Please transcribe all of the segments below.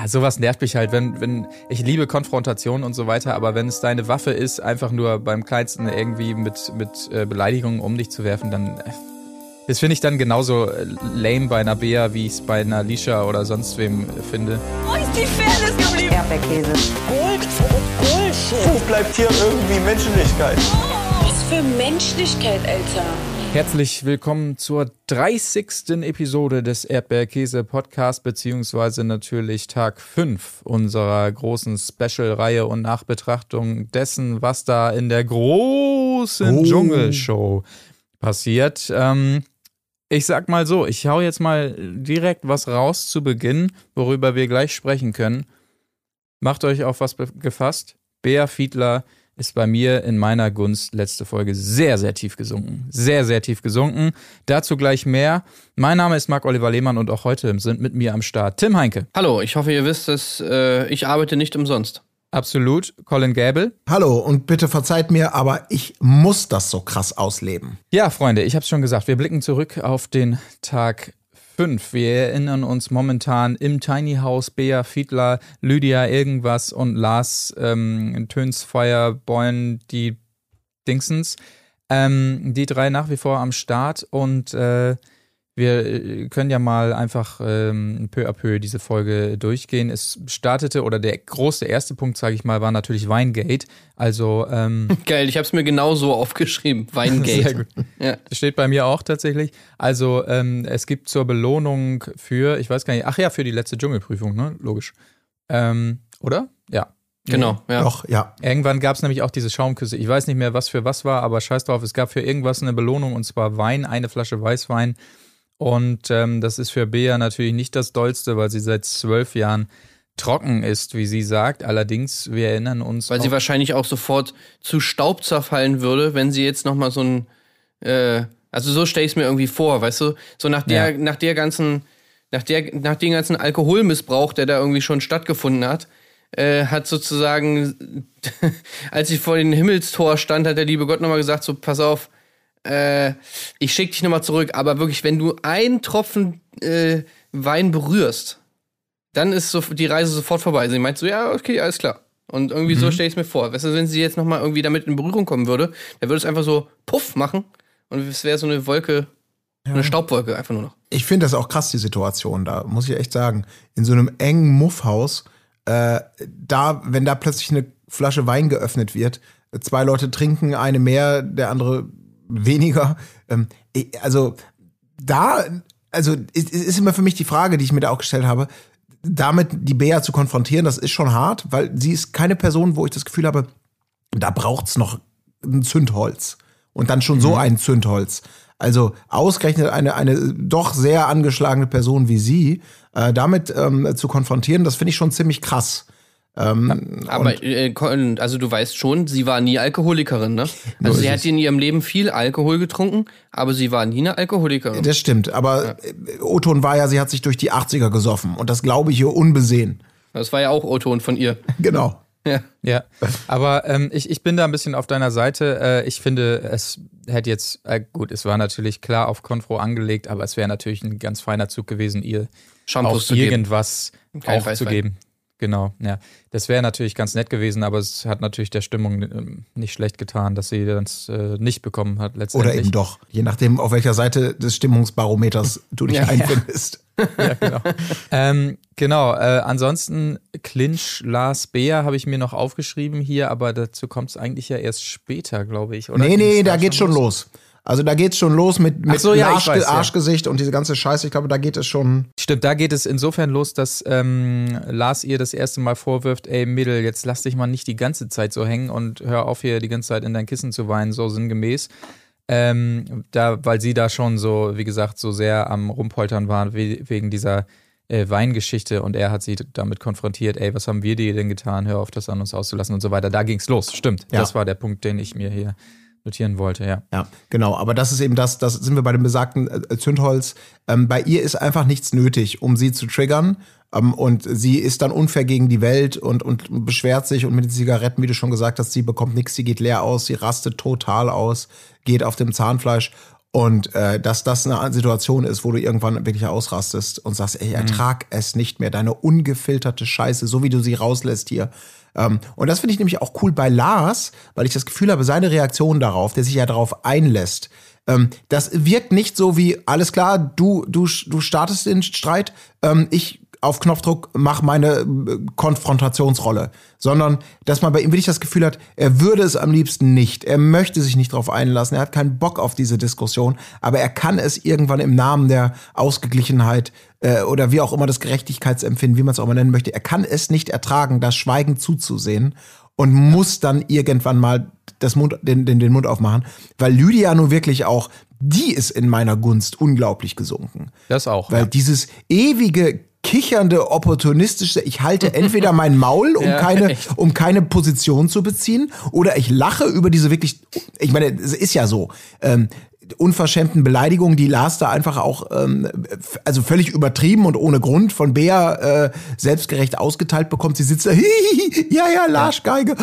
Ja, sowas nervt mich halt, wenn, wenn, ich liebe Konfrontation und so weiter, aber wenn es deine Waffe ist, einfach nur beim Kleinsten irgendwie mit, mit äh, Beleidigungen um dich zu werfen, dann, äh, das finde ich dann genauso äh, lame bei einer Bea, wie ich es bei einer Lisha oder sonst wem finde. Wo ist die Fairness geblieben? Erdbeerkäse. Gold, Bullshit. Wo bleibt hier irgendwie Menschlichkeit? Was für Menschlichkeit, Alter. Herzlich willkommen zur 30. Episode des Erdbeerkäse Podcast, beziehungsweise natürlich Tag 5 unserer großen Special-Reihe und Nachbetrachtung dessen, was da in der großen Oh. Dschungelshow passiert. Ähm, ich sag mal so, ich hau jetzt mal direkt was raus zu Beginn, worüber wir gleich sprechen können. Macht euch auf was gefasst. Bea Fiedler ist bei mir in meiner Gunst letzte Folge sehr, sehr tief gesunken. Sehr, sehr tief gesunken. Dazu gleich mehr. Mein Name ist Marc-Oliver Lehmann und auch heute sind mit mir am Start Tim Heinke. Hallo, ich hoffe, ihr wisst, dass äh, ich arbeite nicht umsonst. Absolut. Colin Gäbel. Hallo und bitte verzeiht mir, aber ich muss das so krass ausleben. Ja, Freunde, ich habe schon gesagt, wir blicken zurück auf den Tag 5. Wir erinnern uns momentan im Tiny House Bea Fiedler, Lydia irgendwas und Lars ähm, Tönsfeuer, Boyen, die Dingsens. Ähm, die drei nach wie vor am Start und äh, wir äh, können ja mal einfach ähm, peu à peu diese Folge durchgehen. Es startete, oder der große erste Punkt, sage ich mal, war natürlich Weingate. Also ähm, Geil, ich habe es mir genau so aufgeschrieben. Weingate. Sehr gut. Ja. Das steht bei mir auch tatsächlich. Also ähm, es gibt zur Belohnung für, ich weiß gar nicht, ach ja, für die letzte Dschungelprüfung, ne? Logisch. Ähm, oder? Ja. Genau, ja. Doch, ja. Irgendwann gab es nämlich auch diese Schaumküsse. Ich weiß nicht mehr, was für was war, aber scheiß drauf, es gab für irgendwas eine Belohnung und zwar Wein, eine Flasche Weißwein. Und ähm, das ist für Bea natürlich nicht das Dollste, weil sie seit zwölf Jahren trocken ist, wie sie sagt. Allerdings, wir erinnern uns. Weil sie wahrscheinlich auch sofort zu Staub zerfallen würde, wenn sie jetzt nochmal so ein. Äh, also so stelle ich es mir irgendwie vor, weißt du? So nach der, Ja. nach der ganzen, nach der, nach dem ganzen Alkoholmissbrauch, der da irgendwie schon stattgefunden hat, äh, hat sozusagen, als sie vor dem Himmelstor stand, hat der liebe Gott nochmal gesagt: so, pass auf, äh, ich schicke dich nochmal zurück, aber wirklich, wenn du einen Tropfen äh, Wein berührst, dann ist so die Reise sofort vorbei. Sie meint so, ja, okay, alles klar. Und irgendwie so stelle ich es mir vor. Weißt du, wenn sie jetzt nochmal irgendwie damit in Berührung kommen würde, dann würde es einfach so puff machen und es wäre so eine Wolke, eine Staubwolke einfach nur noch. Ich finde das auch krass, die Situation da, muss ich echt sagen. In so einem engen Muffhaus, äh, da, wenn da plötzlich eine Flasche Wein geöffnet wird, zwei Leute trinken, eine mehr, der andere weniger. Ähm, also da, also es es ist immer für mich die Frage, die ich mir da auch gestellt habe, damit die Bea zu konfrontieren, das ist schon hart, weil sie ist keine Person, wo ich das Gefühl habe, da braucht's noch ein Zündholz. Und dann schon so ein Zündholz. Also ausgerechnet eine, eine doch sehr angeschlagene Person wie sie, äh, damit ähm, zu konfrontieren, das finde ich schon ziemlich krass. Ähm, Aber äh, also du weißt schon, sie war nie Alkoholikerin, ne? Also sie hat in ihrem Leben viel Alkohol getrunken, aber sie war nie eine Alkoholikerin. das stimmt. Aber äh, Oton war ja, sie hat sich durch die 80er gesoffen. Und das glaube ich ihr unbesehen. Das war ja auch O-Ton von ihr. Genau. Ja. Ja, aber ähm, ich, ich bin da ein bisschen auf deiner Seite. Äh, ich finde, es hätte jetzt, äh, gut, es war natürlich klar auf Konfro angelegt, aber es wäre natürlich ein ganz feiner Zug gewesen, ihr Shampoos auch zu geben. irgendwas Kein Genau, ja. Das wäre natürlich ganz nett gewesen, aber es hat natürlich der Stimmung ähm, nicht schlecht getan, dass sie das äh, nicht bekommen hat letztendlich. Oder eben doch. Je nachdem, auf welcher Seite des Stimmungsbarometers du dich Ja, einfindest. ja, genau. ähm, genau, äh, ansonsten Clinch, Lars Beer habe ich mir noch aufgeschrieben hier, aber dazu kommt es eigentlich ja erst später, glaube ich. Oder nee, nee, da geht's schon los. Also da geht's schon los mit, mit so, ja, ich Arschge weiß, ja. Arschgesicht und diese ganze Scheiße. Ich glaube, da geht es schon. Stimmt, da geht es insofern los, dass ähm, Lars ihr das erste Mal vorwirft, ey Mädel, jetzt lass dich mal nicht die ganze Zeit so hängen und hör auf hier die ganze Zeit in dein Kissen zu weinen, so sinngemäß. Ähm, da, weil sie da schon so, wie gesagt, so sehr am Rumpoltern war we wegen dieser äh, Weingeschichte und er hat sie damit konfrontiert, ey, was haben wir dir denn getan, hör auf, das an uns auszulassen und so weiter. Da ging's los, stimmt. Ja. Das war der Punkt, den ich mir hier notieren wollte, ja. Ja, genau. Aber das ist eben das, das sind wir bei dem besagten äh, Zündholz. Ähm, bei ihr ist einfach nichts nötig, um sie zu triggern. Ähm, und sie ist dann unfair gegen die Welt und, und beschwert sich und mit den Zigaretten, wie du schon gesagt hast, sie bekommt nichts, sie geht leer aus, sie rastet total aus, geht auf dem Zahnfleisch. Und äh, dass das eine Situation ist, wo du irgendwann wirklich ausrastest und sagst, Mhm. ey, ertrag es nicht mehr, deine ungefilterte Scheiße, so wie du sie rauslässt hier. Ähm, und das finde ich nämlich auch cool bei Lars, weil ich das Gefühl habe, seine Reaktion darauf, der sich ja darauf einlässt, ähm, das wirkt nicht so wie, alles klar, du, du, du startest den Streit, ähm, ich auf Knopfdruck mach meine äh, Konfrontationsrolle, sondern dass man bei ihm wirklich das Gefühl hat, er würde es am liebsten nicht, er möchte sich nicht darauf einlassen, er hat keinen Bock auf diese Diskussion, aber er kann es irgendwann im Namen der Ausgeglichenheit äh, oder wie auch immer das Gerechtigkeitsempfinden, wie man es auch mal nennen möchte, er kann es nicht ertragen, das Schweigen zuzusehen und muss dann irgendwann mal das Mund, den, den, den Mund aufmachen, weil Lydia nun wirklich auch, die ist in meiner Gunst unglaublich gesunken. Das auch. Weil ja. dieses ewige kichernde, opportunistische, ich halte entweder mein Maul, um Ja, keine, echt. um keine Position zu beziehen, oder ich lache über diese wirklich, ich meine, es ist ja so, ähm, unverschämten Beleidigungen, die Lars da einfach auch, ähm, also völlig übertrieben und ohne Grund von Bea äh, selbstgerecht ausgeteilt bekommt. Sie sitzt da, hihihi, ja, ja, Lars Geige,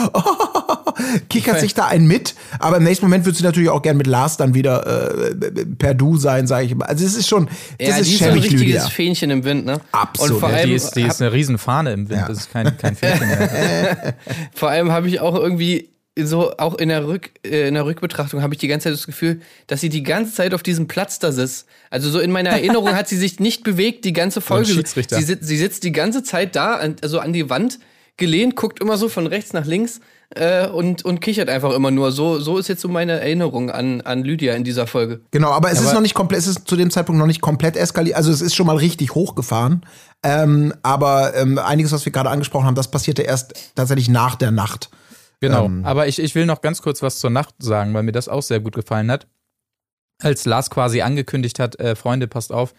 kichert sich da ein mit, aber im nächsten Moment wird sie natürlich auch gern mit Lars dann wieder äh, per Du sein, sage ich mal. Also es ist schon, das ja, ist die ist ein richtiges Lydia. Fähnchen im Wind, ne? Absolut. Und vor allem, die ist, die ist eine Riesenfahne im Wind, Ja. das ist kein, kein Fähnchen mehr. Vor allem habe ich auch irgendwie so, auch in der, Rück, äh, in der Rückbetrachtung habe ich die ganze Zeit das Gefühl, dass sie die ganze Zeit auf diesem Platz da sitzt. Also so in meiner Erinnerung hat sie sich nicht bewegt, die ganze Folge. Schiedsrichter. Sie, sie sitzt die ganze Zeit da, an, also an die Wand gelehnt, guckt immer so von rechts nach links äh, und, und kichert einfach immer nur. So, so ist jetzt so meine Erinnerung an, an Lydia in dieser Folge. Genau, aber es ist Aber- noch nicht komplett, es ist zu dem Zeitpunkt noch nicht komplett eskaliert. Also es ist schon mal richtig hochgefahren. Ähm, aber ähm, einiges, was wir gerade angesprochen haben, das passierte erst tatsächlich nach der Nacht. Genau. Ähm. Aber ich, ich will noch ganz kurz was zur Nacht sagen, weil mir das auch sehr gut gefallen hat. Als Lars quasi angekündigt hat, äh, Freunde, passt auf,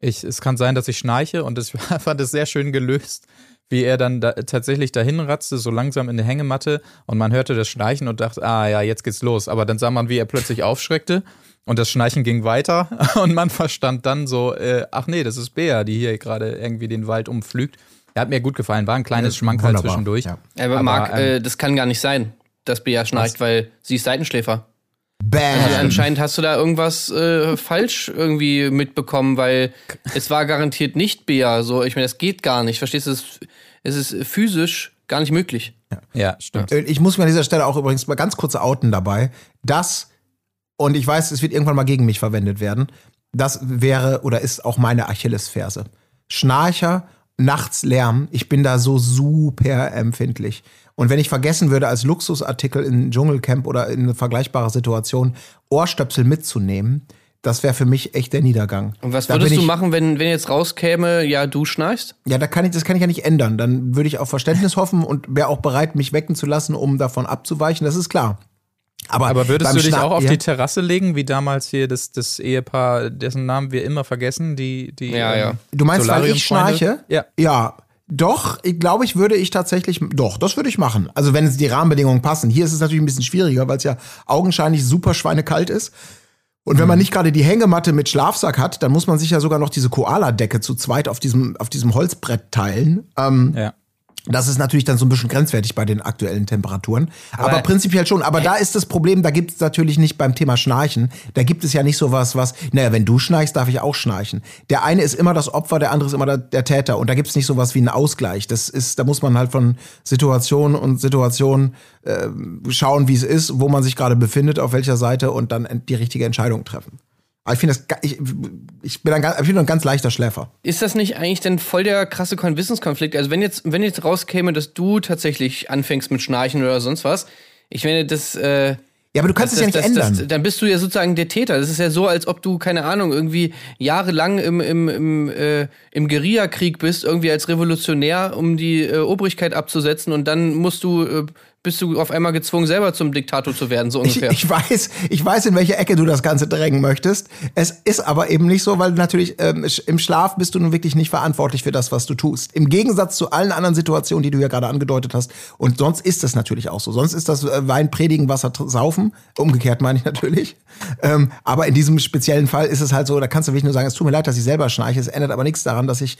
ich, es kann sein, dass ich schnarche und ich fand es sehr schön gelöst, wie er dann da, tatsächlich dahin ratzte, so langsam in die Hängematte und man hörte das Schnarchen und dachte, ah ja, jetzt geht's los. Aber dann sah man, wie er plötzlich aufschreckte und das Schnarchen ging weiter und man verstand dann so, äh, ach nee, das ist Bea, die hier gerade irgendwie den Wald umflügt. Er hat mir gut gefallen, war ein kleines Schmankerl Wunderbar, zwischendurch. ja. Aber, Aber, Marc, ähm, äh, das kann gar nicht sein, dass Bea schnarcht, weil sie ist Seitenschläfer. Bam. Also anscheinend hast du da irgendwas äh, falsch irgendwie mitbekommen, weil es war garantiert nicht Bea. So, ich meine, das geht gar nicht. Verstehst du? Es, es ist physisch gar nicht möglich. Ja, stimmt. Äh, Ich muss mir an dieser Stelle auch übrigens mal ganz kurz outen dabei, dass, und ich weiß, es wird irgendwann mal gegen mich verwendet werden, das wäre oder ist auch meine Achillesferse. Schnarcher, nachts Lärm, ich bin da so super empfindlich. Und wenn ich vergessen würde, als Luxusartikel in Dschungelcamp oder in eine vergleichbare Situation Ohrstöpsel mitzunehmen, das wäre für mich echt der Niedergang. Und was würdest bin du ich- machen, wenn, wenn jetzt rauskäme, ja, du schnarchst? Ja, da kann ich, das kann ich ja nicht ändern. Dann würde ich auf Verständnis hoffen und wäre auch bereit, mich wecken zu lassen, um davon abzuweichen. Das ist klar. Aber, Aber würdest du dich Schna- auch auf ja? die Terrasse legen, wie damals hier das, das Ehepaar, dessen Namen wir immer vergessen, die, die Ja, ja. Du meinst, weil ich schnarche? Ja. Ja. Doch, ich glaube, ich würde ich tatsächlich, doch, das würde ich machen. Also wenn es die Rahmenbedingungen passen. Hier ist es natürlich ein bisschen schwieriger, weil es ja augenscheinlich super schweinekalt ist. Und wenn man nicht gerade die Hängematte mit Schlafsack hat, dann muss man sich ja sogar noch diese Koala-Decke zu zweit auf diesem, auf diesem Holzbrett teilen. Ähm, Ja. Das ist natürlich dann so ein bisschen grenzwertig bei den aktuellen Temperaturen. Aber, prinzipiell schon. Aber da ist das Problem, da gibt es natürlich nicht beim Thema Schnarchen. Da gibt es ja nicht so was, was, naja, wenn du schnarchst, darf ich auch schnarchen. Der eine ist immer das Opfer, der andere ist immer der, der Täter. Und da gibt es nicht so was wie einen Ausgleich. Das ist, da muss man halt von Situation und Situation äh, schauen, wie es ist, wo man sich gerade befindet, auf welcher Seite und dann die richtige Entscheidung treffen. Aber ich finde das, ich, ich bin ein, ganz- ich bin ein ganz leichter Schläfer. Ist das nicht eigentlich denn voll der krasse Kon- Wissenskonflikt? Also wenn jetzt, wenn jetzt rauskäme, dass du tatsächlich anfängst mit Schnarchen oder sonst was, ich meine, das, äh, Ja, aber du kannst das, es ja nicht das, ändern. Das, dann bist du ja sozusagen der Täter. Das ist ja so, als ob du, keine Ahnung, irgendwie jahrelang im, im, im, äh, im Guerillakrieg bist, irgendwie als Revolutionär, um die äh, Obrigkeit abzusetzen und dann musst du, äh, bist du auf einmal gezwungen, selber zum Diktator zu werden, so Ich, ungefähr. ich weiß, ich weiß, in welche Ecke du das Ganze drängen möchtest. Es ist aber eben nicht so, weil natürlich ähm, im Schlaf bist du nun wirklich nicht verantwortlich für das, was du tust. Im Gegensatz zu allen anderen Situationen, die du ja gerade angedeutet hast. Und sonst ist das natürlich auch so. Sonst ist das äh, Wein predigen, Wasser saufen. Umgekehrt meine ich natürlich. Ähm, aber in diesem speziellen Fall ist es halt so, da kannst du wirklich nur sagen, es tut mir leid, dass ich selber schnarche. Es ändert aber nichts daran, dass ich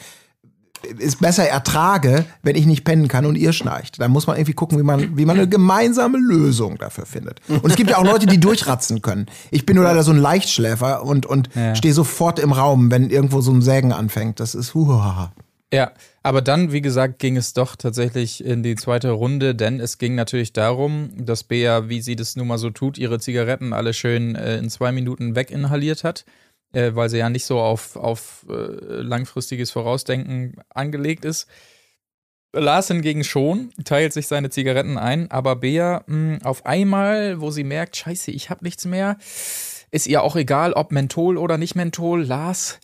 es besser ertrage, wenn ich nicht pennen kann und ihr schnarcht. Da muss man irgendwie gucken, wie man, wie man eine gemeinsame Lösung dafür findet. Und es gibt ja auch Leute, die durchratzen können. Ich bin nur leider so ein Leichtschläfer und, und Ja. stehe sofort im Raum, wenn irgendwo so ein Sägen anfängt. Das ist huhaha. Ja, aber dann, wie gesagt, ging es doch tatsächlich in die zweite Runde, denn es ging natürlich darum, dass Bea, wie sie das nun mal so tut, ihre Zigaretten alle schön äh, in zwei Minuten weginhaliert hat, äh, weil sie ja nicht so auf, auf äh, langfristiges Vorausdenken angelegt ist. Lars hingegen schon, teilt sich seine Zigaretten ein, aber Bea mh, auf einmal, wo sie merkt, scheiße, ich hab nichts mehr, ist ihr auch egal, ob Menthol oder nicht Menthol. Lars,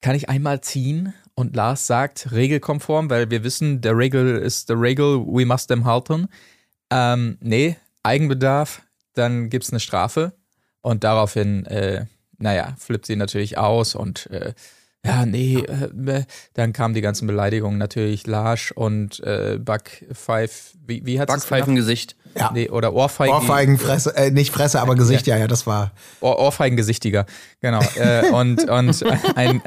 kann ich einmal ziehen? Und Lars sagt, regelkonform, weil wir wissen, der Regel ist der Regel, we must them halten. Ähm, nee, Eigenbedarf, dann gibt's eine Strafe. Und daraufhin, äh, naja, flippt sie natürlich aus und äh, ja, nee, äh, dann kamen die ganzen Beleidigungen natürlich, Larsch und äh, Backpfeif, wie, wie hat Backpfeifengesicht. Ja. Nee, oder Ohrfeigen. Ohrfeigenfresse, äh, nicht Fresse, aber Gesicht, ja, ja, das war. Ohr Ohrfeigengesichtiger, genau. äh, und und ein,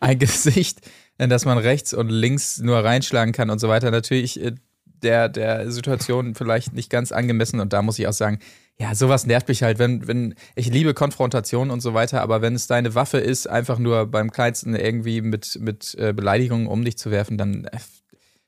ein Gesicht, in das man rechts und links nur reinschlagen kann und so weiter. Natürlich äh, der, der Situation vielleicht nicht ganz angemessen und da muss ich auch sagen, ja, sowas nervt mich halt, wenn, wenn, ich liebe Konfrontation und so weiter, aber wenn es deine Waffe ist, einfach nur beim Kleinsten irgendwie mit, mit äh, Beleidigungen um dich zu werfen, dann, äh,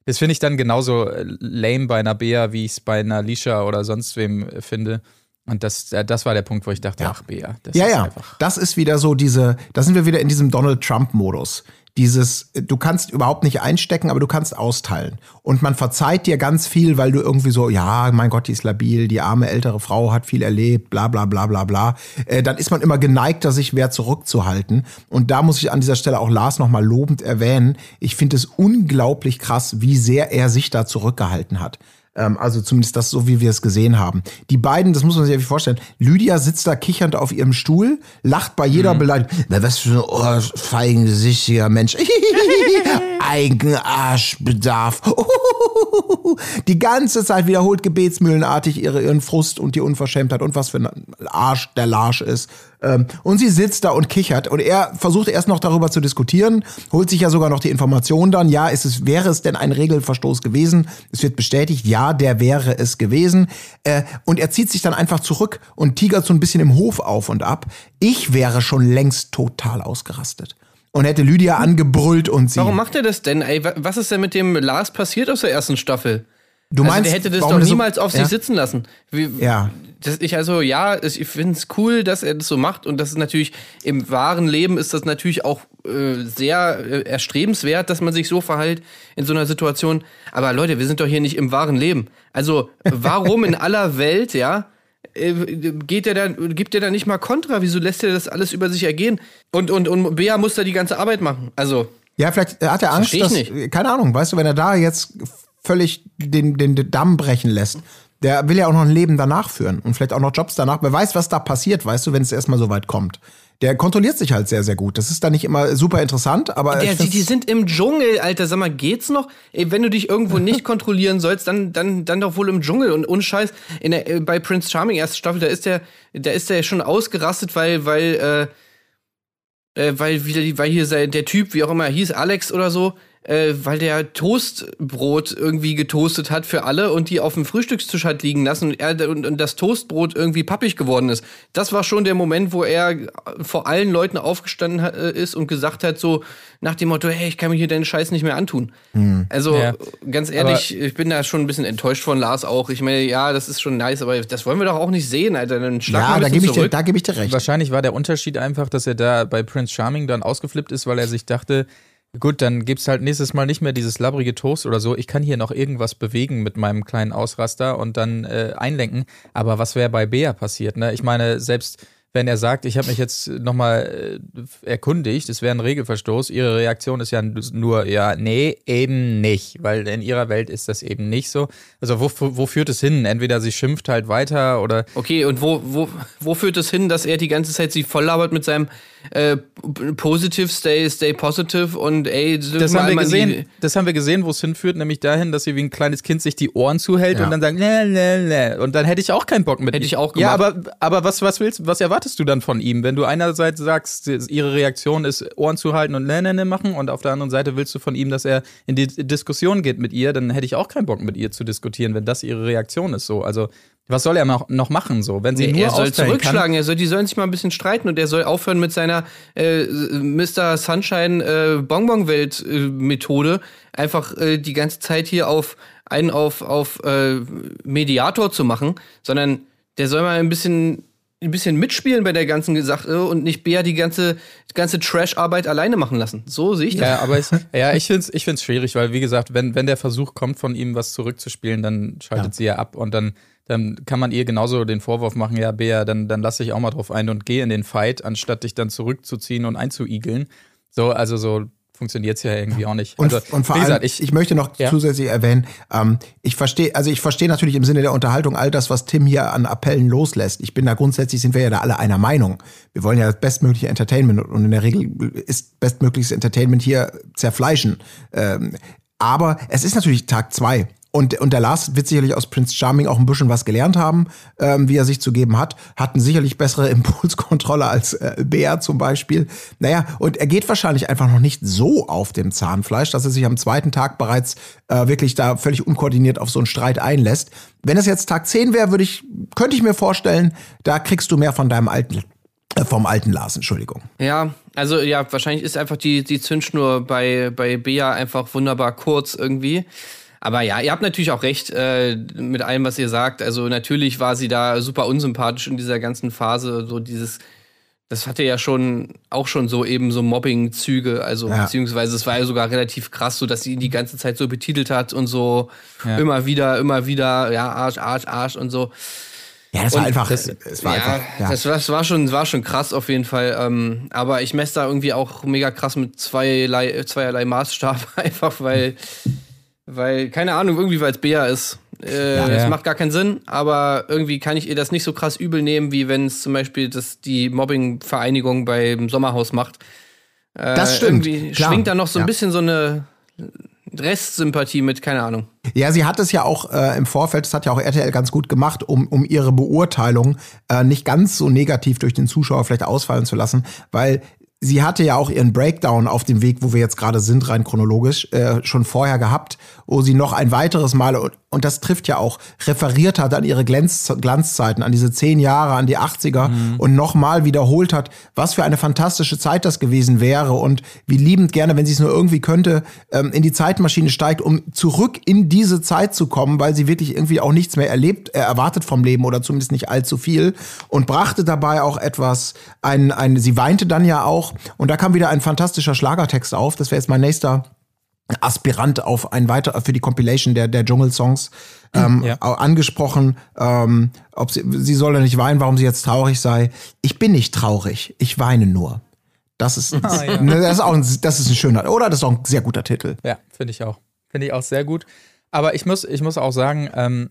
das finde ich dann genauso äh, lame bei einer Bea, wie ich es bei einer Lisha oder sonst wem finde. Und das, das war der Punkt, wo ich dachte, Ja. ach Bea, das Ja, ist ja. einfach. Das ist wieder so diese, da sind wir wieder in diesem Donald Trump-Modus. Dieses, du kannst überhaupt nicht einstecken, aber du kannst austeilen. Und man verzeiht dir ganz viel, weil du irgendwie so, ja, mein Gott, die ist labil, die arme ältere Frau hat viel erlebt, bla bla bla bla bla. Äh, dann ist man immer geneigter, sich mehr zurückzuhalten. Und da muss ich an dieser Stelle auch Lars nochmal lobend erwähnen. Ich finde es unglaublich krass, wie sehr er sich da zurückgehalten hat. Ähm, also zumindest das so, wie wir es gesehen haben. Die beiden, das muss man sich irgendwie vorstellen. Lydia sitzt da kichernd auf ihrem Stuhl, lacht bei jeder Beleidigung. Na, was für ein ohrfeigengesichtiger Mensch. Eigenarschbedarf. Die ganze Zeit wiederholt gebetsmühlenartig ihre, ihren Frust und die Unverschämtheit und was für ein Arsch der Larsch ist. Ähm, Und sie sitzt da und kichert und er versucht erst noch darüber zu diskutieren, holt sich ja sogar noch die Information dann. Ja, ist es, wäre es denn ein Regelverstoß gewesen? Es wird bestätigt, ja, der wäre es gewesen. Äh, Und er zieht sich dann einfach zurück und tigert so ein bisschen im Hof auf und ab. Ich wäre schon längst total ausgerastet und hätte Lydia angebrüllt und sie. Warum macht er das denn? Ey, wa- was ist denn mit dem Lars passiert aus der ersten Staffel? Du also meinst, der hätte das doch er so- niemals auf ja? sich sitzen lassen. Wie, Ja. Das, ich also, ja, ich finde es cool, dass er das so macht und das ist natürlich, im wahren Leben ist das natürlich auch äh, sehr äh, erstrebenswert, dass man sich so verhält in so einer Situation. Aber Leute, wir sind doch hier nicht im wahren Leben. Also, warum in aller Welt, ja, äh, geht der dann, gibt der da nicht mal Kontra? Wieso lässt er das alles über sich ergehen? Und, und, und Bea muss da die ganze Arbeit machen. Also, Ja, vielleicht hat er Angst, dass, keine Ahnung, weißt du, wenn er da jetzt völlig den, den, den Damm brechen lässt, der will ja auch noch ein Leben danach führen und vielleicht auch noch Jobs danach. Wer weiß, was da passiert, weißt du, wenn es erstmal so weit kommt. Der kontrolliert sich halt sehr, sehr gut. Das ist dann nicht immer super interessant, aber Der, die, die sind im Dschungel, Alter. Sag mal, geht's noch? Ey, wenn du dich irgendwo nicht kontrollieren sollst, dann, dann, dann doch wohl im Dschungel. Und ohne Scheiß, in der, äh, bei Prince Charming, erste Staffel, da ist der, da ist der schon ausgerastet, weil, weil, äh, äh, weil, weil hier der Typ, wie auch immer er hieß, Alex oder so, äh, weil der Toastbrot irgendwie getoastet hat für alle und die auf dem Frühstückstisch hat liegen lassen und, er, und, und das Toastbrot irgendwie pappig geworden ist. Das war schon der Moment, wo er vor allen Leuten aufgestanden hat, äh, ist und gesagt hat, so nach dem Motto, hey, ich kann mir hier deinen Scheiß nicht mehr antun. Also Ja. ganz ehrlich, ich bin da schon ein bisschen enttäuscht von Lars auch. Ich meine, ja, das ist schon nice, aber das wollen wir doch auch nicht sehen, Alter. Dann schlag mal ja, ein da gebe ich, dir- zurück. da gebe ich dir recht. Wahrscheinlich war der Unterschied einfach, dass er da bei Prince Charming dann ausgeflippt ist, weil er sich dachte, gut, dann gibt's halt nächstes Mal nicht mehr dieses labbrige Toast oder so. Ich kann hier noch irgendwas bewegen mit meinem kleinen Ausraster und dann äh, einlenken. Aber was wäre bei Bea passiert? Ne? Ich meine, selbst wenn er sagt, ich habe mich jetzt nochmal äh, erkundigt, es wäre ein Regelverstoß, ihre Reaktion ist ja nur, ja, nee, eben nicht, weil in ihrer Welt ist das eben nicht so. Also wo, wo führt es hin? Entweder sie schimpft halt weiter oder Okay, und wo, wo, wo führt es hin, dass er die ganze Zeit sie voll labert mit seinem äh, Positive, stay, stay positive und ey, Das haben, wir gesehen, das haben wir gesehen, wo es hinführt, nämlich dahin, dass sie wie ein kleines Kind sich die Ohren zuhält Ja. und dann sagt, ne, ne, ne. Und dann hätte ich auch keinen Bock mit. Hätte ich auch Ja, gemacht. aber, aber was, was willst was erwartest du dann von ihm? Wenn du einerseits sagst, ihre Reaktion ist Ohren zu halten und ne, ne, ne machen und auf der anderen Seite willst du von ihm, dass er in die Diskussion geht mit ihr, dann hätte ich auch keinen Bock mit ihr zu diskutieren, wenn das ihre Reaktion ist so. Also was soll er noch, machen so? Wenn sie Nee, nur er soll zurückschlagen, kann, er soll, die sollen sich mal ein bisschen streiten und er soll aufhören mit seiner äh, Mr. Sunshine äh, Bonbon-Welt äh, Methode, einfach äh, die ganze Zeit hier auf einen auf, auf äh, Mediator zu machen, sondern der soll mal ein bisschen ein bisschen mitspielen bei der ganzen Sache und nicht Bea die ganze, die ganze Trash-Arbeit alleine machen lassen. So sehe ich das. Ja, aber ich, ja, ich finde es ich find's schwierig, weil wie gesagt, wenn, wenn der Versuch kommt, von ihm was zurückzuspielen, dann schaltet Ja. sie ja ab und dann, dann kann man ihr genauso den Vorwurf machen, ja, Bea, dann, dann lass dich auch mal drauf ein und geh in den Fight, anstatt dich dann zurückzuziehen und einzuigeln. So, also so funktioniert es ja irgendwie auch nicht. Und, also, und vor allem, gesagt, ich, möchte noch Ja. zusätzlich erwähnen, ähm, ich verstehe, also ich verstehe natürlich im Sinne der Unterhaltung all das, was Tim hier an Appellen loslässt. Ich bin da grundsätzlich, sind wir ja da alle einer Meinung. Wir wollen ja das bestmögliche Entertainment und in der Regel ist bestmögliches Entertainment hier zerfleischen. Ähm, aber es ist natürlich Tag zwei. Und, und der Lars wird sicherlich aus Prince Charming auch ein bisschen was gelernt haben, ähm, wie er sich zu geben hat. Hatten sicherlich bessere Impulskontrolle als äh, Bea zum Beispiel. Naja, und er geht wahrscheinlich einfach noch nicht so auf dem Zahnfleisch, dass er sich am zweiten Tag bereits äh, wirklich da völlig unkoordiniert auf so einen Streit einlässt. Wenn es jetzt Tag 10 wäre, würde ich, könnte ich mir vorstellen, da kriegst du mehr von deinem alten, äh, vom alten Lars, Entschuldigung. Ja, also ja, wahrscheinlich ist einfach die, die Zündschnur bei, bei Bea einfach wunderbar kurz irgendwie. Aber ja, ihr habt natürlich auch recht äh, mit allem, was ihr sagt. Also natürlich war sie da super unsympathisch in dieser ganzen Phase. So dieses, das hatte ja schon auch schon so eben so Mobbing-Züge. Also Ja. beziehungsweise es war ja sogar relativ krass, so dass sie ihn die ganze Zeit so betitelt hat und so Ja. immer wieder, immer wieder, ja Arsch, Arsch, Arsch und so. Ja, das war Und einfach, das- es war ja, einfach, ja. Das, war, das war schon, war schon krass auf jeden Fall. Ähm, aber ich messe da irgendwie auch mega krass mit zweierlei, zweierlei Maßstab, einfach weil, weil, keine Ahnung, irgendwie weil es Bea ist. Äh, Ja. Es Ja. macht gar keinen Sinn, aber irgendwie kann ich ihr das nicht so krass übel nehmen, wie wenn es zum Beispiel das, die Mobbing-Vereinigung beim Sommerhaus macht. Äh, Das stimmt, Irgendwie klar. schwingt da noch so ein Ja. bisschen so eine Restsympathie mit, keine Ahnung. Ja, sie hat es ja auch äh, im Vorfeld, das hat ja auch RTL ganz gut gemacht, um, um ihre Beurteilung äh, nicht ganz so negativ durch den Zuschauer vielleicht ausfallen zu lassen, weil sie hatte ja auch ihren Breakdown auf dem Weg, wo wir jetzt gerade sind, rein chronologisch, äh, schon vorher gehabt, wo sie noch ein weiteres Mal, und, das trifft ja auch, referiert hat an ihre Glanz, Glanzzeiten, an diese zehn Jahre, an die 80er und nochmal wiederholt hat, was für eine fantastische Zeit das gewesen wäre und wie liebend gerne, wenn sie es nur irgendwie könnte, ähm, in die Zeitmaschine steigt, um zurück in diese Zeit zu kommen, weil sie wirklich irgendwie auch nichts mehr erlebt, äh, erwartet vom Leben oder zumindest nicht allzu viel und brachte dabei auch etwas, ein, ein, sie weinte dann ja auch und da kam wieder ein fantastischer Schlagertext auf, das wäre jetzt mein nächster Aspirant auf ein weiter für die Compilation der der Dschungel-Songs ähm, Ja. angesprochen, ähm, ob sie, sie solle nicht weinen, warum sie jetzt traurig sei. Ich bin nicht traurig, ich weine nur. Das ist, ja. ne, das ist auch ein, das ist ein schöner, oder? Das ist auch ein sehr guter Titel. Ja, finde ich auch. Finde ich auch sehr gut. Aber ich muss, ich muss auch sagen, ähm,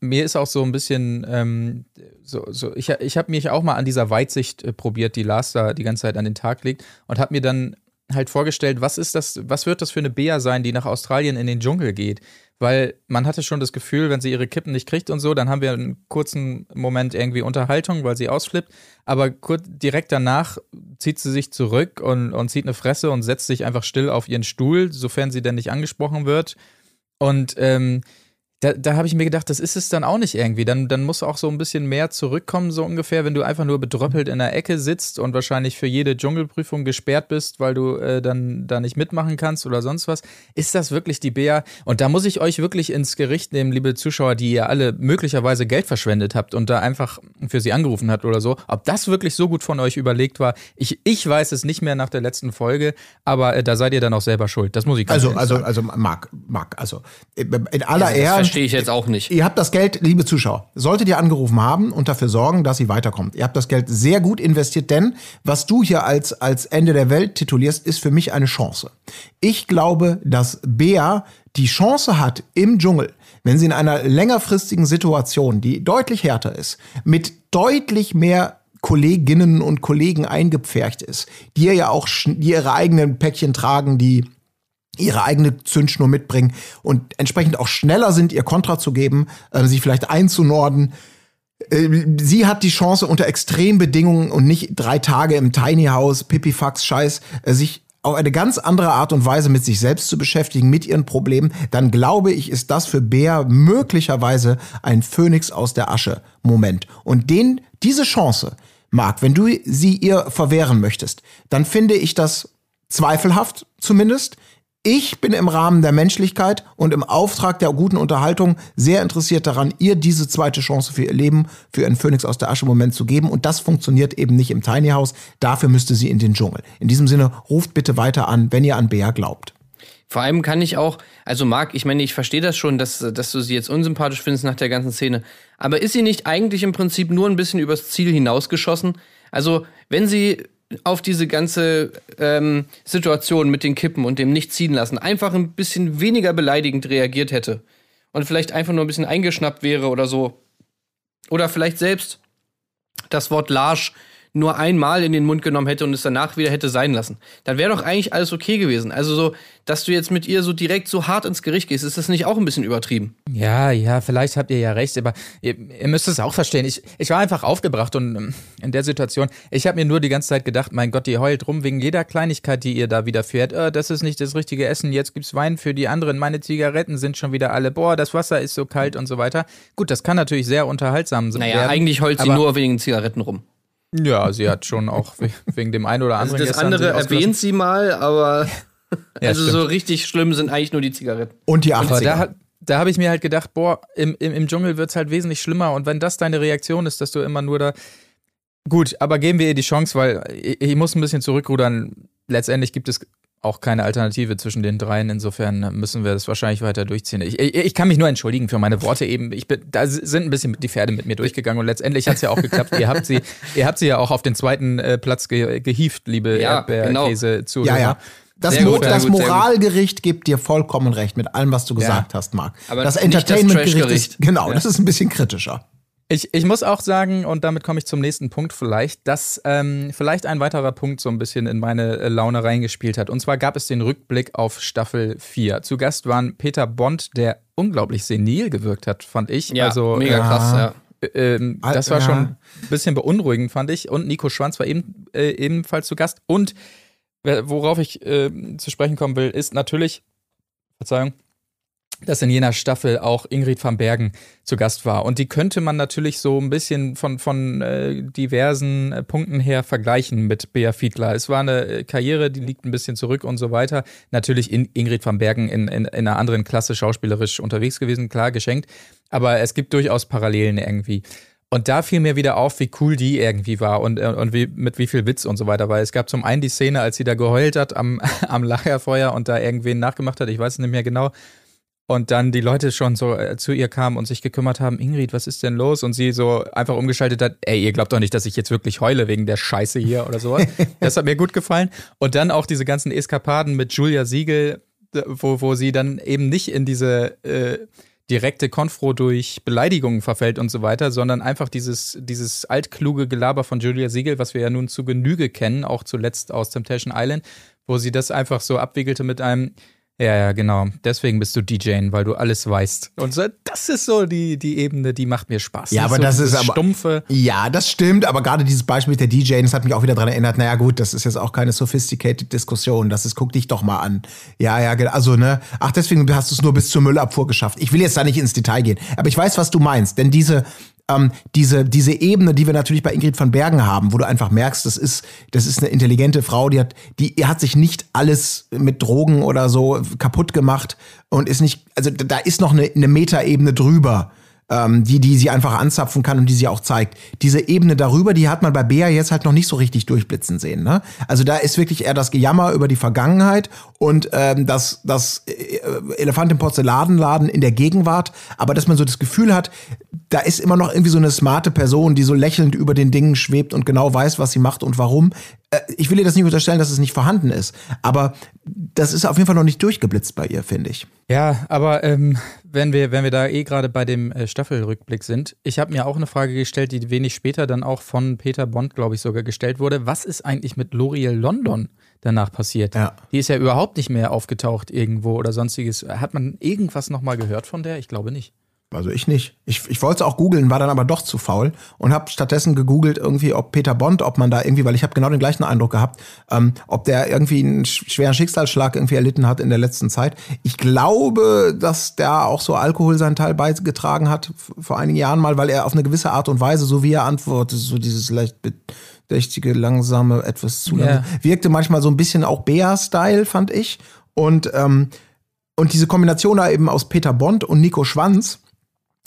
mir ist auch so ein bisschen, ähm, so, so, ich, ich habe mich auch mal an dieser Weitsicht äh, probiert, die Lars da die ganze Zeit an den Tag legt und habe mir dann halt vorgestellt, was ist das, was wird das für eine Bea sein, die nach Australien in den Dschungel geht? Weil man hatte schon das Gefühl, wenn sie ihre Kippen nicht kriegt und so, dann haben wir einen kurzen Moment irgendwie Unterhaltung, weil sie ausflippt. Aber kurz, direkt danach zieht sie sich zurück und, und zieht eine Fresse und setzt sich einfach still auf ihren Stuhl, sofern sie denn nicht angesprochen wird. Und ähm, da, da habe ich mir gedacht, das ist es dann auch nicht irgendwie. Dann, dann muss auch so ein bisschen mehr zurückkommen, so ungefähr, wenn du einfach nur bedröppelt in der Ecke sitzt und wahrscheinlich für jede Dschungelprüfung gesperrt bist, weil du äh, dann da nicht mitmachen kannst oder sonst was. Ist das wirklich die Bea? Und da muss ich euch wirklich ins Gericht nehmen, liebe Zuschauer, die ihr alle möglicherweise Geld verschwendet habt und da einfach für sie angerufen habt oder so. Ob das wirklich so gut von euch überlegt war, ich, ich weiß es nicht mehr nach der letzten Folge, aber äh, da seid ihr dann auch selber schuld. Das muss ich ganz Also, also, sagen. also, Marc, Marc, also, in aller Das Ehren. Verstehe ich jetzt auch nicht. Ihr habt das Geld, liebe Zuschauer, solltet ihr angerufen haben und dafür sorgen, dass sie weiterkommt. Ihr habt das Geld sehr gut investiert, denn was du hier als, als Ende der Welt titulierst, ist für mich eine Chance. Ich glaube, dass Bea die Chance hat im Dschungel, wenn sie in einer längerfristigen Situation, die deutlich härter ist, mit deutlich mehr Kolleginnen und Kollegen eingepfercht ist, die ja auch die ihre eigenen Päckchen tragen, die ihre eigene Zündschnur mitbringen und entsprechend auch schneller sind, ihr Kontra zu geben, äh, sich vielleicht einzunorden. Äh, Sie hat die Chance unter Extrembedingungen und nicht drei Tage im Tiny House, Pipifax, Scheiß, äh, sich auf eine ganz andere Art und Weise mit sich selbst zu beschäftigen, mit ihren Problemen, dann glaube ich, ist das für Bär möglicherweise ein Phönix aus der Asche Moment. Und den, diese Chance, Marc, wenn du sie ihr verwehren möchtest, dann finde ich das zweifelhaft zumindest. Ich bin im Rahmen der Menschlichkeit und im Auftrag der guten Unterhaltung sehr interessiert daran, ihr diese zweite Chance für ihr Leben, für ihren Phönix aus der Asche Moment zu geben. Und das funktioniert eben nicht im Tiny House. Dafür müsste sie in den Dschungel. In diesem Sinne, ruft bitte weiter an, wenn ihr an Bea glaubt. Vor allem kann ich auch, also Marc, ich meine, ich verstehe das schon, dass, dass du sie jetzt unsympathisch findest nach der ganzen Szene. Aber ist sie nicht eigentlich im Prinzip nur ein bisschen übers Ziel hinausgeschossen? Also, wenn sie auf diese ganze ähm, Situation mit den Kippen und dem nicht ziehen lassen einfach ein bisschen weniger beleidigend reagiert hätte und vielleicht einfach nur ein bisschen eingeschnappt wäre oder so. Oder vielleicht selbst das Wort Larsch nur einmal in den Mund genommen hätte und es danach wieder hätte sein lassen. Dann wäre doch eigentlich alles okay gewesen. Also so, dass du jetzt mit ihr so direkt so hart ins Gericht gehst, ist das nicht auch ein bisschen übertrieben? Ja, ja, vielleicht habt ihr ja recht, aber ihr, ihr müsst es auch verstehen. Ich, ich war einfach aufgebracht und ähm, in der Situation, ich habe mir nur die ganze Zeit gedacht, mein Gott, die heult rum wegen jeder Kleinigkeit, die ihr da widerfährt. Äh, das ist nicht das richtige Essen, jetzt gibt's Wein für die anderen, meine Zigaretten sind schon wieder alle, boah, das Wasser ist so kalt und so weiter. Gut, das kann natürlich sehr unterhaltsam sein. Naja, eigentlich heult sie nur wegen Zigaretten rum. Ja, sie hat schon auch we- wegen dem einen oder Also anderen. das gestern andere erwähnt sie mal, aber Ja, also stimmt. so richtig schlimm sind eigentlich nur die Zigaretten. Und die 80er. Aber da, da habe ich mir halt gedacht, boah, im, im, im Dschungel wird's halt wesentlich schlimmer. Und wenn das deine Reaktion ist, dass du immer nur da. Gut, aber geben wir ihr die Chance, weil ich, ich muss ein bisschen zurückrudern. Letztendlich gibt es auch keine Alternative zwischen den dreien. Insofern müssen wir das wahrscheinlich weiter durchziehen. Ich, ich, ich kann mich nur entschuldigen für meine Worte eben. Ich bin, da sind ein bisschen die Pferde mit mir durchgegangen und letztendlich hat's ja auch geklappt. ihr habt sie, ihr habt sie ja auch auf den zweiten äh, Platz ge, gehievt, liebe Ja, Erdbeerkäse zu. ja, ja. Das, Mo gut, das gut. Moralgericht gibt dir vollkommen recht mit allem, was du gesagt hast, Marc. Aber das nicht das Entertainmentgericht ist, genau, Ja. das ist ein bisschen kritischer. Ich, ich muss auch sagen, und damit komme ich zum nächsten Punkt vielleicht, dass ähm, vielleicht ein weiterer Punkt so ein bisschen in meine äh, Laune reingespielt hat. Und zwar gab es den Rückblick auf Staffel 4. Zu Gast waren Peter Bond, der unglaublich senil gewirkt hat, fand ich. Ja, also, mega ja. krass, ja. äh, ähm, das war Ja. schon ein bisschen beunruhigend, fand ich. Und Nico Schwanz war eben, äh, ebenfalls zu Gast. Und worauf ich äh, zu sprechen kommen will, ist natürlich, Verzeihung, dass in jener Staffel auch Ingrid van Bergen zu Gast war. Und die könnte man natürlich so ein bisschen von, von äh, diversen äh, Punkten her vergleichen mit Bea Fiedler. Es war eine äh, Karriere, die liegt ein bisschen zurück und so weiter. Natürlich in Ingrid van Bergen in, in, in einer anderen Klasse schauspielerisch unterwegs gewesen, klar, geschenkt. Aber es gibt durchaus Parallelen irgendwie. Und da fiel mir wieder auf, wie cool die irgendwie war und, äh, und wie, mit wie viel Witz und so weiter. Weil es gab zum einen die Szene, als sie da geheult hat am, am Lagerfeuer und da irgendwen nachgemacht hat, ich weiß es nicht mehr genau. Und dann die Leute schon so äh, zu ihr kamen und sich gekümmert haben, Ingrid, was ist denn los? Und sie so einfach umgeschaltet hat, ey, ihr glaubt doch nicht, dass ich jetzt wirklich heule wegen der Scheiße hier oder sowas. das hat mir gut gefallen. Und dann auch diese ganzen Eskapaden mit Julia Siegel, wo, wo sie dann eben nicht in diese äh, direkte Konfro durch Beleidigungen verfällt und so weiter, sondern einfach dieses, dieses altkluge Gelaber von Julia Siegel, was wir ja nun zu Genüge kennen, auch zuletzt aus Temptation Island, wo sie das einfach so abwickelte mit einem, ja, ja, genau. Deswegen bist du DJing, weil du alles weißt. Und so, das ist so die, die Ebene, die macht mir Spaß. Ja, aber so das ist aber- stumpfe. Ja, das stimmt, aber gerade dieses Beispiel mit der DJ, das hat mich auch wieder daran erinnert, naja gut, das ist jetzt auch keine sophisticated Diskussion, das ist, guck dich doch mal an. Ja, ja, also, ne, ach, deswegen hast du es nur bis zur Müllabfuhr geschafft. Ich will jetzt da nicht ins Detail gehen, aber ich weiß, was du meinst, denn diese, ähm, diese, diese Ebene, die wir natürlich bei Ingrid van Bergen haben, wo du einfach merkst, das ist, das ist eine intelligente Frau, die hat, die hat sich nicht alles mit Drogen oder so kaputt gemacht und ist nicht, also da ist noch eine, eine Metaebene drüber ähm, die, die sie einfach anzapfen kann und die sie auch zeigt. Diese Ebene darüber, die hat man bei Bea jetzt halt noch nicht so richtig durchblitzen sehen. Ne? Also da ist wirklich eher das Gejammer über die Vergangenheit und ähm, das, das äh, Elefant im Porzellanladen in der Gegenwart, aber dass man so das Gefühl hat, da ist immer noch irgendwie so eine smarte Person, die so lächelnd über den Dingen schwebt und genau weiß, was sie macht und warum. Äh, ich will ihr das nicht unterstellen, dass es nicht vorhanden ist, aber das ist auf jeden Fall noch nicht durchgeblitzt bei ihr, finde ich. Ja, aber ähm, wenn wir, wenn wir da eh gerade bei dem äh, Staffelrückblick sind, ich habe mir auch eine Frage gestellt, die wenig später dann auch von Peter Bond, glaube ich, sogar gestellt wurde. Was ist eigentlich mit L'Oreal London danach passiert? Ja. Die ist ja überhaupt nicht mehr aufgetaucht irgendwo oder sonstiges. Hat man irgendwas nochmal gehört von der? Ich glaube nicht. Also ich nicht. Ich, ich wollte es auch googeln, war dann aber doch zu faul und habe stattdessen gegoogelt irgendwie, ob Peter Bond, ob man da irgendwie, weil ich habe genau den gleichen Eindruck gehabt, ähm, ob der irgendwie einen sch- schweren Schicksalsschlag irgendwie erlitten hat in der letzten Zeit. Ich glaube, dass der auch so Alkohol seinen Teil beigetragen hat vor einigen Jahren mal, weil er auf eine gewisse Art und Weise, so wie er antwortet, so dieses leicht bedächtige, langsame, etwas zu Ja. langsam, wirkte manchmal so ein bisschen auch Bea-Style, fand ich. Und ähm, und diese Kombination da eben aus Peter Bond und Nico Schwanz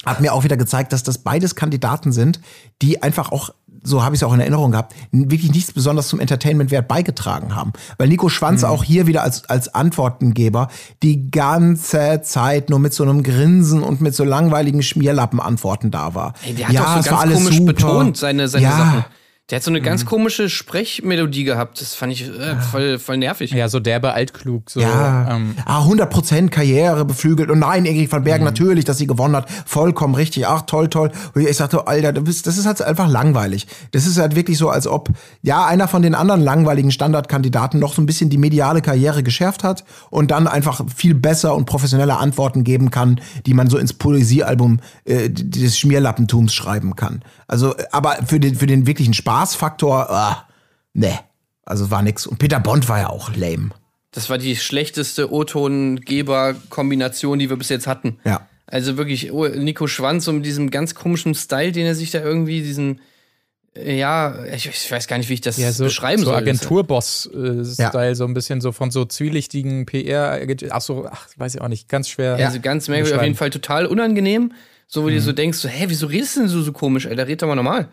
hat mir auch wieder gezeigt, dass das beides Kandidaten sind, die einfach auch, so habe ich es auch in Erinnerung gehabt, wirklich nichts besonders zum Entertainment-Wert beigetragen haben. Weil Nico Schwanz auch hier wieder als, als Antwortengeber die ganze Zeit nur mit so einem Grinsen und mit so langweiligen Schmierlappen-Antworten da war. Ey, der hat ja, es so war ganz alles komisch super. betont, seine, seine ja. Sachen. Der hat so eine Mhm. ganz komische Sprechmelodie gehabt. Das fand ich äh, voll, voll nervig. Ja, so derbe altklug. So, Ja, ähm, ah, 100% Karriere beflügelt. Und nein, Ingrid van Mhm. Bergen, natürlich, dass sie gewonnen hat. Vollkommen richtig. Ach, toll, toll. Und ich sagte, Alter, bist, das ist halt einfach langweilig. Das ist halt wirklich so, als ob, ja, einer von den anderen langweiligen Standardkandidaten noch so ein bisschen die mediale Karriere geschärft hat und dann einfach viel besser und professioneller Antworten geben kann, die man so ins Poesiealbum äh, des Schmierlappentums schreiben kann. Also, äh, aber für den, für den wirklichen Spaßfaktor, ah, ne. Also war nix. Und Peter Bond war ja auch lame. Das war die schlechteste O-Ton-Geber-Kombination, die wir bis jetzt hatten. Ja. Also wirklich, oh, Nico Schwanz, so mit diesem ganz komischen Style, den er sich da irgendwie, diesen, äh, ja, ich, ich weiß gar nicht, wie ich das ja, so, beschreiben so soll. Agenturboss-Style, so ein bisschen so von so zwielichtigen PR, ach so, ach, weiß ich auch nicht, ganz schwer. Also ganz merkwürdig, auf jeden Fall total unangenehm. So, wo Mhm. du so denkst, so, hä, wieso redest du denn so, so komisch, Alter, red doch mal normal.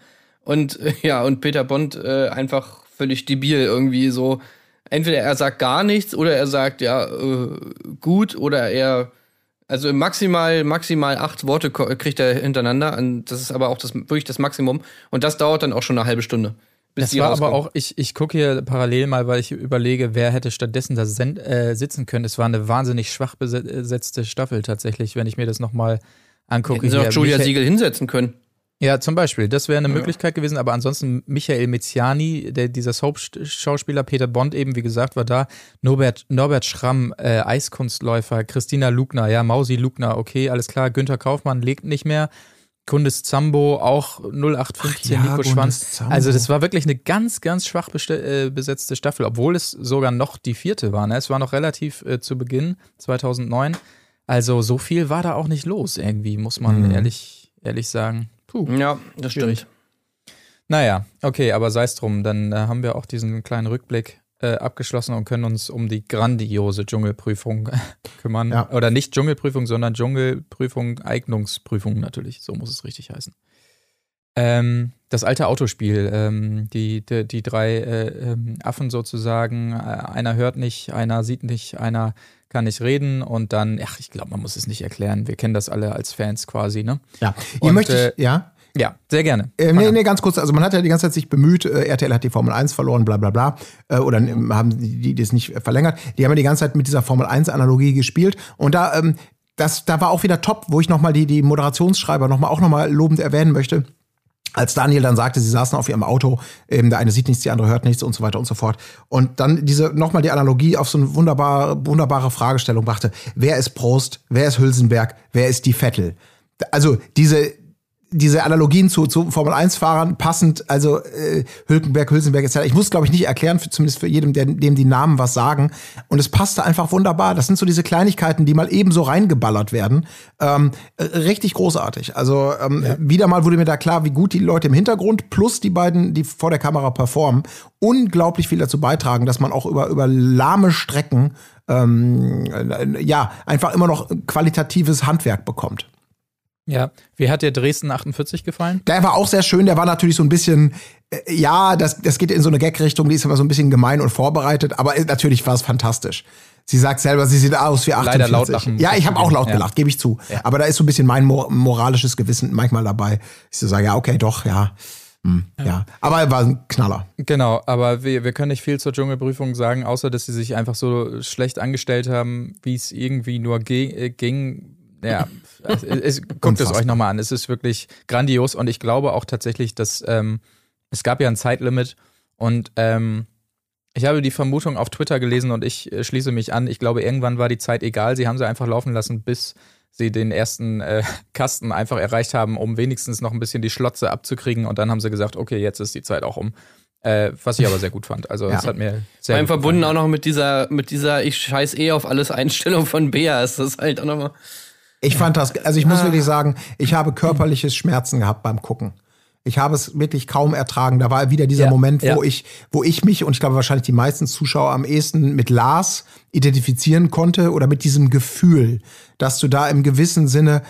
Und äh, ja, und Peter Bond äh, einfach völlig debil irgendwie so. Entweder er sagt gar nichts oder er sagt, ja, äh, gut, oder er, also maximal, maximal acht Worte kriegt er hintereinander. Und das ist aber auch das, wirklich das Maximum. Und das dauert dann auch schon eine halbe Stunde. Bis Das war aber rauskommen. auch, ich, ich gucke hier parallel mal, weil ich überlege, wer hätte stattdessen da äh, sitzen können. Es war eine wahnsinnig schwach bese- besetzte Staffel tatsächlich, wenn ich mir das nochmal angucke. Hätten sie auch Hier, Julia Siegel hinsetzen können. Ja, zum Beispiel. Das wäre eine Möglichkeit gewesen, aber ansonsten Michael Miziani, der, dieser Soap-Schauspieler, Peter Bond eben, wie gesagt, war da. Norbert, Norbert Schramm, äh, Eiskunstläufer, Christina Lugner, ja, Mausi Lugner, okay, alles klar. Günther Kaufmann legt nicht mehr. Kundis Zambo, auch 0815, Ach ja, Nico Schwanz. Also, das war wirklich eine ganz, ganz schwach äh, besetzte Staffel, obwohl es sogar noch die vierte war. Ne? Es war noch relativ äh, zu Beginn, 2009. Also, so viel war da auch nicht los, irgendwie, muss man Mhm. ehrlich, ehrlich sagen. Puh. Ja, das Schwierig. stimmt. Naja, okay, aber sei es drum. Dann äh, haben wir auch diesen kleinen Rückblick äh, abgeschlossen und können uns um die grandiose Dschungelprüfung kümmern. Ja. Oder nicht Dschungelprüfung, sondern Dschungelprüfung, Eignungsprüfung natürlich. So muss es richtig heißen. Ähm, das alte Autospiel, ähm, die, die, die drei äh, ähm, Affen sozusagen, äh, einer hört nicht, einer sieht nicht, einer kann nicht reden und dann, ach, ich glaube, man muss es nicht erklären. Wir kennen das alle als Fans quasi, ne? Ja. Hier Und, möchte ich, äh, ja. Ja, sehr gerne. Äh, nee, nee, ganz kurz. Also man hat ja die ganze Zeit sich bemüht, äh, RTL hat die Formel 1 verloren, bla bla bla. Äh, oder ähm, haben die, die das nicht verlängert. Die haben ja die ganze Zeit mit dieser Formel 1-Analogie gespielt. Und da, ähm, das, da war auch wieder top, wo ich nochmal die, die Moderationsschreiber noch mal, auch nochmal lobend erwähnen möchte. Als Daniel dann sagte, sie saßen auf ihrem Auto, eben der eine sieht nichts, die andere hört nichts und so weiter und so fort. Und dann diese nochmal die Analogie auf so eine wunderbare, wunderbare Fragestellung brachte. Wer ist Prost? Wer ist Hülsenberg? Wer ist die Vettel? Also diese, diese Analogien zu, zu Formel-1-Fahrern passend, also äh, Hülkenberg, Hülsenberg etc. Ich muss, glaube ich, nicht erklären, für, zumindest für jedem, der, dem die Namen was sagen. Und es passte einfach wunderbar. Das sind so diese Kleinigkeiten, die mal eben so reingeballert werden. Ähm, äh, richtig großartig. Also ähm, wieder mal wurde mir da klar, wie gut die Leute im Hintergrund plus die beiden, die vor der Kamera performen, unglaublich viel dazu beitragen, dass man auch über, über lahme Strecken ähm, äh, ja einfach immer noch qualitatives Handwerk bekommt. Ja. Wie hat dir Dresden 48 gefallen? Der war auch sehr schön, der war natürlich so ein bisschen, äh, ja, das, das geht in so eine Gag-Richtung, die ist immer so ein bisschen gemein und vorbereitet, aber natürlich war es fantastisch. Sie sagt selber, sie sieht aus wie 48. Leider laut lachen. Ja, ich habe auch laut Ja. gelacht, gebe ich zu. Aber da ist so ein bisschen mein mor moralisches Gewissen manchmal dabei. Ich so sage, ja, okay, doch, ja. Hm, ja. Aber er war ein Knaller. Genau, aber wir, wir können nicht viel zur Dschungelprüfung sagen, außer dass sie sich einfach so schlecht angestellt haben, wie es irgendwie nur äh, ging. Ja, es, es, guckt es euch nochmal an. Es ist wirklich grandios und ich glaube auch tatsächlich, dass ähm, es gab ja ein Zeitlimit und ähm, ich habe die Vermutung auf Twitter gelesen und ich äh, schließe mich an. Ich glaube, irgendwann war die Zeit egal. Sie haben sie einfach laufen lassen, bis sie den ersten äh, Kasten einfach erreicht haben, um wenigstens noch ein bisschen die Schlotze abzukriegen. Und dann haben sie gesagt, okay, jetzt ist die Zeit auch um. Äh, was ich aber sehr gut fand. Also, es Ja. hat mir sehr Vor allem gut verbunden gefallen. auch noch mit dieser, mit dieser Ich scheiß eh auf alles Einstellung von Bea. Ist das halt auch nochmal. Ich fand das, also ich muss wirklich sagen, ich habe körperliches Schmerzen gehabt beim Gucken. Ich habe es wirklich kaum ertragen. Da war wieder dieser Ja, Moment, wo ja. ich, wo ich mich und ich glaube wahrscheinlich die meisten Zuschauer am ehesten mit Lars identifizieren konnte oder mit diesem Gefühl, dass du da im gewissen Sinne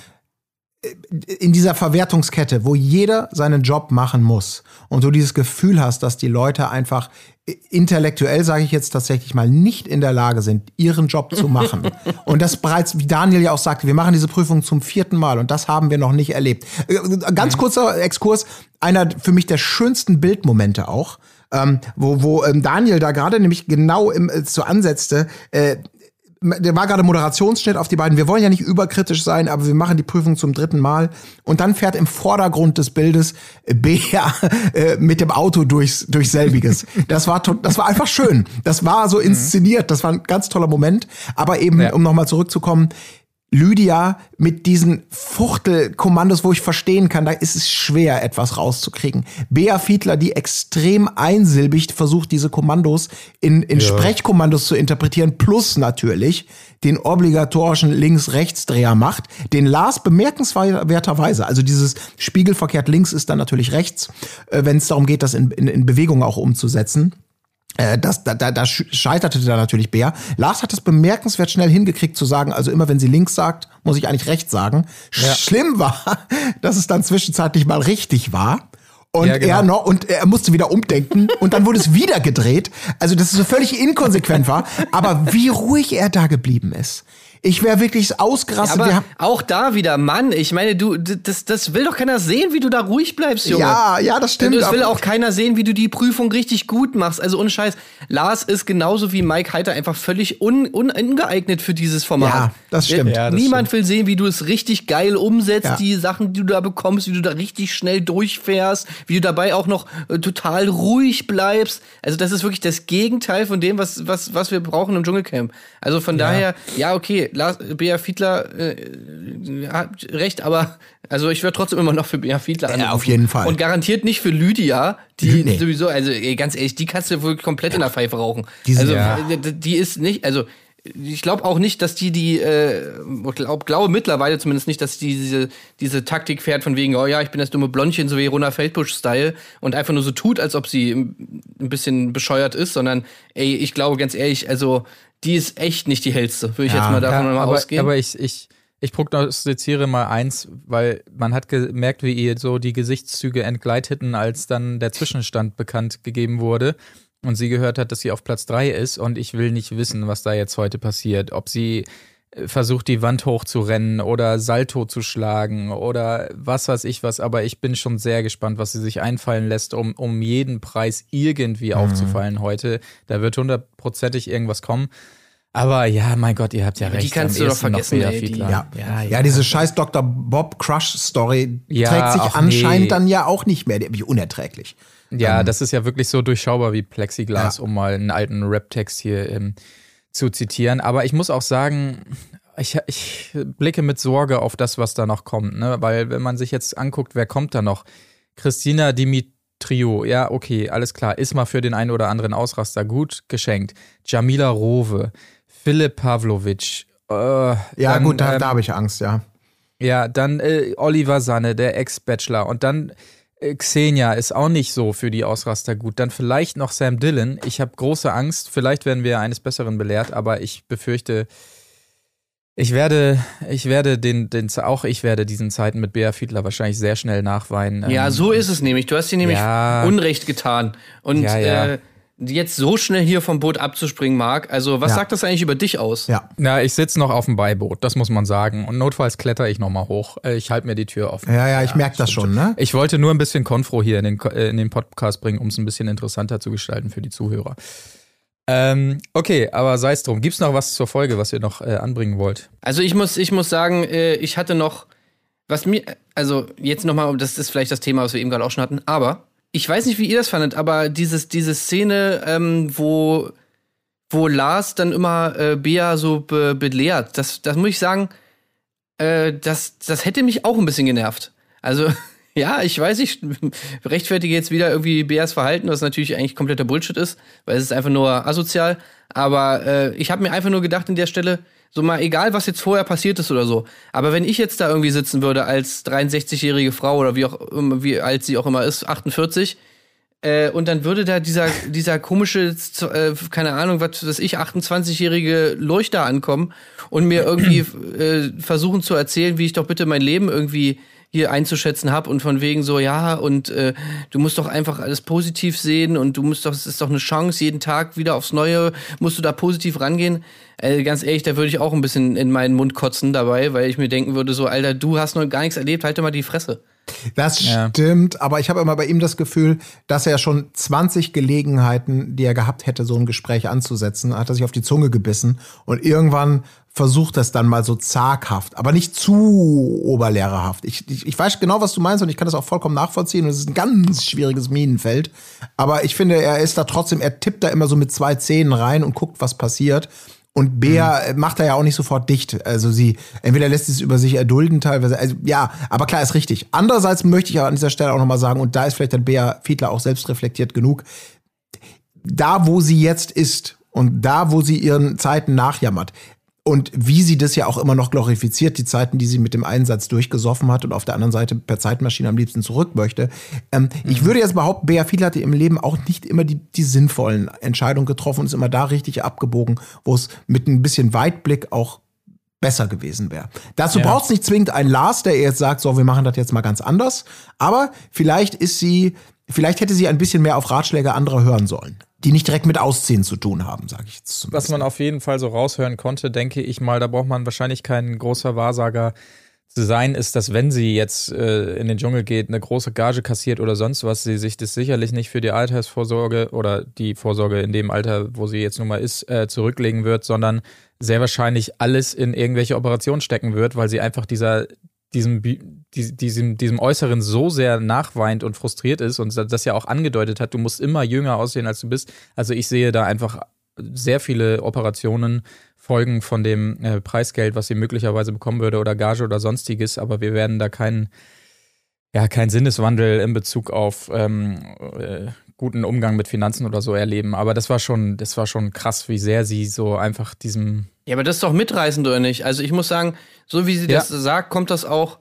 in dieser Verwertungskette, wo jeder seinen Job machen muss und du dieses Gefühl hast, dass die Leute einfach äh, intellektuell, sage ich jetzt tatsächlich mal, nicht in der Lage sind, ihren Job zu machen. und das bereits, wie Daniel ja auch sagte, wir machen diese Prüfung zum vierten Mal und das haben wir noch nicht erlebt. Äh, Ganz kurzer Exkurs, einer für mich der schönsten Bildmomente auch. Ähm, wo, wo ähm, Daniel da gerade nämlich genau im, äh, so ansetzte, äh, der war gerade Moderationsschnitt auf die beiden. Wir wollen ja nicht überkritisch sein, aber wir machen die Prüfung zum dritten Mal. Und dann fährt im Vordergrund des Bildes Bea äh, mit dem Auto durchs, durch selbiges. Das war, das war einfach schön. Das war so inszeniert. Das war ein ganz toller Moment. Aber eben, Ja. um nochmal zurückzukommen, Lydia mit diesen Fuchtelkommandos, wo ich verstehen kann, da ist es schwer, etwas rauszukriegen. Bea Fiedler, die extrem einsilbig versucht, diese Kommandos in, in Sprechkommandos zu interpretieren, plus natürlich den obligatorischen Links-Rechts-Dreher macht, den Lars bemerkenswerterweise, also dieses spiegelverkehrt links ist dann natürlich rechts, äh, wenn es darum geht, das in, in, in Bewegung auch umzusetzen. Äh, Das, da, da, da sch- scheiterte da natürlich Bär. Lars hat es bemerkenswert schnell hingekriegt zu sagen, also immer wenn sie links sagt, muss ich eigentlich rechts sagen. Schlimm war, dass es dann zwischenzeitlich mal richtig war. Und Ja, genau. er noch, und er musste wieder umdenken und dann wurde es wieder gedreht. Also, das ist so völlig inkonsequent war. Aber wie ruhig er da geblieben ist. Ich wäre wirklich ausgerastet. Wir Aber haben- auch da wieder, Mann, ich meine, du, das, das will doch keiner sehen, wie du da ruhig bleibst, Junge. ja, ja, das stimmt. Das will aber- auch keiner sehen, wie du die Prüfung richtig gut machst. Also ohne Scheiß. Lars ist genauso wie Mike Heiter einfach völlig un, un, ungeeignet für dieses Format. Ja, das stimmt. Ja, das Niemand will sehen, wie du es richtig geil umsetzt, Ja. die Sachen, die du da bekommst, wie du da richtig schnell durchfährst, wie du dabei auch noch äh, total ruhig bleibst. Also das ist wirklich das Gegenteil von dem, was, was, was wir brauchen im Dschungelcamp. Also von daher, ja, okay, Lars, Bea Fiedler äh, hat recht, aber also ich würde trotzdem immer noch für Bea Fiedler anrufen. auf jeden Fall. Und garantiert nicht für Lydia, die Nee. sowieso, also ey, ganz ehrlich, die kannst du wohl komplett in der Pfeife rauchen. Die also Ja. die ist nicht, also ich glaube auch nicht, dass die die, äh, glaub, glaube mittlerweile zumindest nicht, dass die diese, diese Taktik fährt von wegen, oh ja, ich bin das dumme Blondchen, so wie Rona Feldbusch-Style und einfach nur so tut, als ob sie ein bisschen bescheuert ist, sondern ey, ich glaube ganz ehrlich, also die ist echt nicht die hellste, würde ich Ja, jetzt mal davon Ja, mal aber, ausgehen. aber ich, ich, ich prognostiziere mal eins, weil man hat gemerkt, wie ihr so die Gesichtszüge entgleiteten, als dann der Zwischenstand bekannt gegeben wurde und sie gehört hat, dass sie auf Platz drei ist und ich will nicht wissen, was da jetzt heute passiert. Ob sie äh, versucht, die Wand hochzurennen oder Salto zu schlagen oder was weiß ich was, aber ich bin schon sehr gespannt, was sie sich einfallen lässt, um, um jeden Preis irgendwie aufzufallen heute. Da wird hundertprozentig irgendwas kommen. Aber ja, mein Gott, ihr habt ja Aber die recht. kannst du doch vergessen, ey, die- Fiedler. Ja, ja, ja, diese scheiß Dr. Bob Crush Story Ja, trägt sich anscheinend nee. dann ja auch nicht mehr. Wie unerträglich. Ja, das ist ja wirklich so durchschaubar wie Plexiglas, Ja. um mal einen alten Rap-Text hier ähm, zu zitieren. Aber ich muss auch sagen, ich, ich blicke mit Sorge auf das, was da noch kommt. Ne? Weil wenn man sich jetzt anguckt, wer kommt da noch? Christina Dimitriou, ja, okay, alles klar. Ist mal für den einen oder anderen Ausraster gut geschenkt. Jamila Rowe, Philipp Pavlovic. Äh, Ja, dann, gut, da, ähm, da habe ich Angst, ja. ja, dann äh, Oliver Sanne, der Ex-Bachelor. Und dann äh, Xenia ist auch nicht so für die Ausraster gut. Dann vielleicht noch Sam Dillon. Ich habe große Angst. Vielleicht werden wir eines Besseren belehrt, aber ich befürchte, ich werde, ich werde den, den, auch ich werde diesen Zeiten mit Bea Fiedler wahrscheinlich sehr schnell nachweinen. Ja, Ähm, so ist es nämlich. Du hast dir nämlich Ja. Unrecht getan. Und Ja, ja. Äh, jetzt so schnell hier vom Boot abzuspringen, Marc, also was Ja. sagt das eigentlich über dich aus? Ja. Na, ich sitze noch auf dem Beiboot, das muss man sagen. Und notfalls kletter ich noch mal hoch. Äh, Ich halte mir die Tür offen. Ja, ja, ich merke das schon, ne? Ich wollte nur ein bisschen Konfro hier in den, äh, in den Podcast bringen, um es ein bisschen interessanter zu gestalten für die Zuhörer. Ähm, okay, aber sei es drum. Gibt's noch was zur Folge, was ihr noch äh, anbringen wollt? Also ich muss, ich muss sagen, äh, ich hatte noch, was mir, also jetzt nochmal, das ist vielleicht das Thema, was wir eben gerade auch schon hatten, aber ich weiß nicht, wie ihr das fandet, aber dieses, diese Szene, ähm, wo, wo Lars dann immer äh, Bea so be belehrt, das, das muss ich sagen, äh, das, das hätte mich auch ein bisschen genervt. Also, ja, ich weiß, ich rechtfertige jetzt wieder irgendwie Beas Verhalten, was natürlich eigentlich kompletter Bullshit ist, weil es ist einfach nur asozial. Aber äh, ich habe mir einfach nur gedacht an der Stelle, so mal egal, was jetzt vorher passiert ist oder so. Aber wenn ich jetzt da irgendwie sitzen würde als 63-jährige Frau oder wie auch immer, wie alt sie auch immer ist, 48, äh, und dann würde da dieser, dieser komische, äh, keine Ahnung, was weiß ich, 28-jährige Leuchter ankommen und mir irgendwie äh, versuchen zu erzählen, wie ich doch bitte mein Leben irgendwie hier einzuschätzen habe und von wegen so, ja, und äh, du musst doch einfach alles positiv sehen und du musst doch, es ist doch eine Chance, jeden Tag wieder aufs Neue, musst du da positiv rangehen. Äh, ganz ehrlich, da würde ich auch ein bisschen in meinen Mund kotzen dabei, weil ich mir denken würde, so, Alter, du hast noch gar nichts erlebt, halt mal die Fresse. Das Ja. stimmt, aber ich habe immer bei ihm das Gefühl, dass er schon 20 Gelegenheiten, die er gehabt hätte, so ein Gespräch anzusetzen, hat er sich auf die Zunge gebissen und irgendwann versucht das dann mal so zaghaft, aber nicht zu oberlehrerhaft. Ich, ich, ich weiß genau, was du meinst und ich kann das auch vollkommen nachvollziehen und es ist ein ganz schwieriges Minenfeld, aber ich finde, er ist da trotzdem, er tippt da immer so mit zwei Zähnen rein und guckt, was passiert. Und Bea äh, macht da ja auch nicht sofort dicht. Also sie, entweder lässt sie es über sich erdulden teilweise. Also ja, aber klar ist richtig. Andererseits möchte ich aber an dieser Stelle auch nochmal sagen, und da ist vielleicht dann Bea Fiedler auch selbst reflektiert genug, da wo sie jetzt ist und da wo sie ihren Zeiten nachjammert, und wie sie das ja auch immer noch glorifiziert, die Zeiten, die sie mit dem Einsatz durchgesoffen hat und auf der anderen Seite per Zeitmaschine am liebsten zurück möchte. Ähm, Ich würde jetzt behaupten, Bea Fiedler hatte im Leben auch nicht immer die, die sinnvollen Entscheidungen getroffen und ist immer da richtig abgebogen, wo es mit ein bisschen Weitblick auch besser gewesen wäre. Dazu Ja. braucht es nicht zwingend einen Lars, der jetzt sagt, so, wir machen das jetzt mal ganz anders. Aber vielleicht ist sie, vielleicht hätte sie ein bisschen mehr auf Ratschläge anderer hören sollen, die nicht direkt mit Ausziehen zu tun haben, sage ich jetzt Was zumindest. man auf jeden Fall so raushören konnte, denke ich mal, da braucht man wahrscheinlich kein großer Wahrsager zu sein, ist, dass wenn sie jetzt äh, in den Dschungel geht, eine große Gage kassiert oder sonst was, sie sich das sicherlich nicht für die Altersvorsorge oder die Vorsorge in dem Alter, wo sie jetzt nun mal ist, äh, zurücklegen wird, sondern sehr wahrscheinlich alles in irgendwelche Operationen stecken wird, weil sie einfach dieser diesem, diesem, diesem Äußeren so sehr nachweint und frustriert ist und das ja auch angedeutet hat, du musst immer jünger aussehen, als du bist. Also ich sehe da einfach sehr viele Operationen folgen von dem äh, Preisgeld, was sie möglicherweise bekommen würde oder Gage oder sonstiges, aber wir werden da keinen ja, keinen Sinneswandel in Bezug auf ähm, äh, guten Umgang mit Finanzen oder so erleben. Aber das war schon, das war schon krass, wie sehr sie so einfach diesem Ja, aber das ist doch mitreißend, oder nicht? Also ich muss sagen, so wie sie Ja. das sagt, kommt das auch,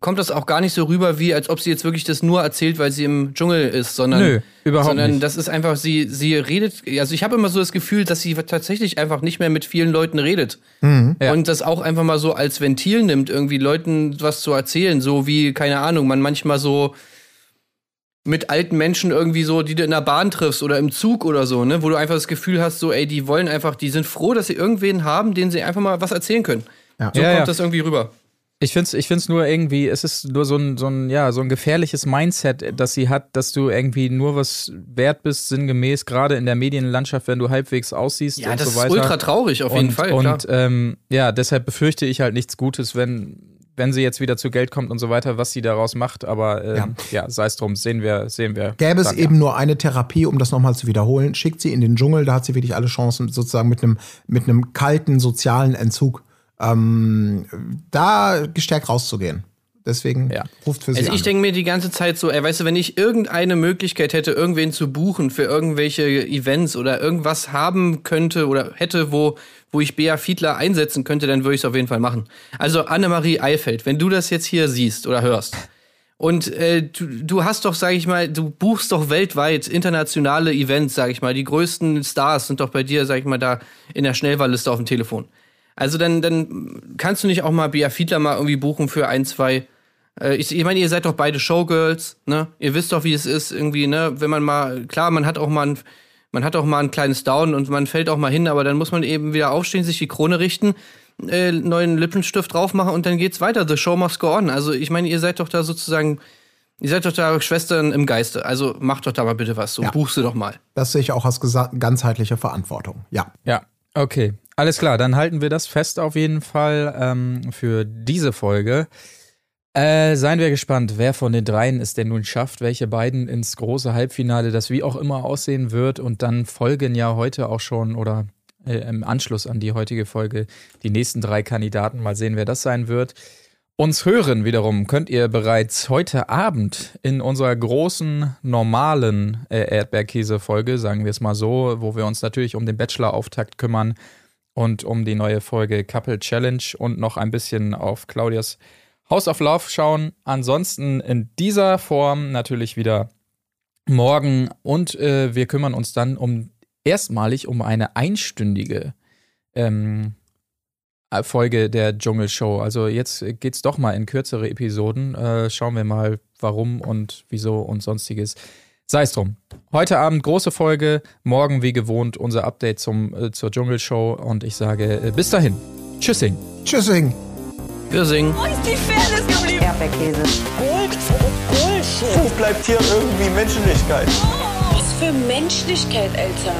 kommt das auch gar nicht so rüber, wie als ob sie jetzt wirklich das nur erzählt, weil sie im Dschungel ist, sondern, Nö, überhaupt sondern nicht. das ist einfach, sie, sie redet, also ich habe immer so das Gefühl, dass sie tatsächlich einfach nicht mehr mit vielen Leuten redet. Ja. Und das auch einfach mal so als Ventil nimmt, irgendwie Leuten was zu erzählen, so wie, keine Ahnung, man manchmal so mit alten Menschen irgendwie so, die du in der Bahn triffst oder im Zug oder so, ne, wo du einfach das Gefühl hast, so, ey, die wollen einfach, die sind froh, dass sie irgendwen haben, den sie einfach mal was erzählen können. Ja. So Ja, kommt ja. das irgendwie rüber. Ich finde es ich find's nur irgendwie, es ist nur so ein, so, ein, ja, so ein gefährliches Mindset, das sie hat, dass du irgendwie nur was wert bist, sinngemäß, gerade in der Medienlandschaft, wenn du halbwegs aussiehst Ja, und das so weiter. ist ultra traurig, auf jeden und, Fall. Und klar. ähm, ja, deshalb befürchte ich halt nichts Gutes, wenn, wenn sie jetzt wieder zu Geld kommt und so weiter, was sie daraus macht. Aber ähm, ja, sei es drum, sehen wir, sehen wir. Gäbe es eben nur eine Therapie, um das nochmal zu wiederholen, schickt sie in den Dschungel, da hat sie wirklich alle Chancen, sozusagen mit einem, mit einem kalten sozialen Entzug ähm, da gestärkt rauszugehen. Deswegen Ja. ruft für sie Also ich denke mir die ganze Zeit so, ey, weißt du, wenn ich irgendeine Möglichkeit hätte, irgendwen zu buchen für irgendwelche Events oder irgendwas haben könnte oder hätte, wo, wo ich Bea Fiedler einsetzen könnte, dann würde ich es auf jeden Fall machen. Also Annemarie Eifeld, wenn du das jetzt hier siehst oder hörst und äh, du, du hast doch, sag ich mal, du buchst doch weltweit internationale Events, sag ich mal, die größten Stars sind doch bei dir, sag ich mal, da in der Schnellwahlliste auf dem Telefon. Also dann, dann kannst du nicht auch mal Bea Fiedler mal irgendwie buchen für ein, zwei äh, ich, ich meine, ihr seid doch beide Showgirls, ne? Ihr wisst doch, wie es ist, irgendwie, ne? Wenn man mal, klar, man hat auch mal ein, man hat auch mal ein kleines Down und man fällt auch mal hin, aber dann muss man eben wieder aufstehen, sich die Krone richten, äh, neuen Lippenstift drauf machen und dann geht's weiter. The show must go on. Also ich meine, ihr seid doch da sozusagen, ihr seid doch da Schwestern im Geiste. Also macht doch da mal bitte was. So, Ja. buch sie doch mal. das sehe ich auch als ganzheitliche Verantwortung. Ja. Ja, okay. Alles klar, dann halten wir das fest auf jeden Fall ähm, für diese Folge. Äh, seien wir gespannt, wer von den dreien es denn nun schafft, welche beiden ins große Halbfinale, das wie auch immer aussehen wird. Und dann folgen ja heute auch schon oder äh, im Anschluss an die heutige Folge die nächsten drei Kandidaten. Mal sehen, wer das sein wird. Uns hören wiederum könnt ihr bereits heute Abend in unserer großen normalen äh, Erdbeerkäse-Folge, sagen wir es mal so, wo wir uns natürlich um den Bachelor-Auftakt kümmern und um die neue Folge Couple Challenge und noch ein bisschen auf Claudias House of Love schauen. Ansonsten in dieser Form natürlich wieder morgen und äh, wir kümmern uns dann um erstmalig um eine einstündige ähm, Folge der Dschungelshow. Also jetzt geht's doch mal in kürzere Episoden. Äh, schauen wir mal, warum und wieso und sonstiges. Sei es drum. Heute Abend große Folge, morgen wie gewohnt unser Update zum, äh, zur Dschungelshow und ich sage äh, bis dahin. Tschüssing. Tschüssing. Wir singen. Wo ist die Fairness geblieben? Erdbeerkäse. Gold, Bullshit. Wo bleibt hier irgendwie Menschlichkeit? Was für Menschlichkeit, Alter.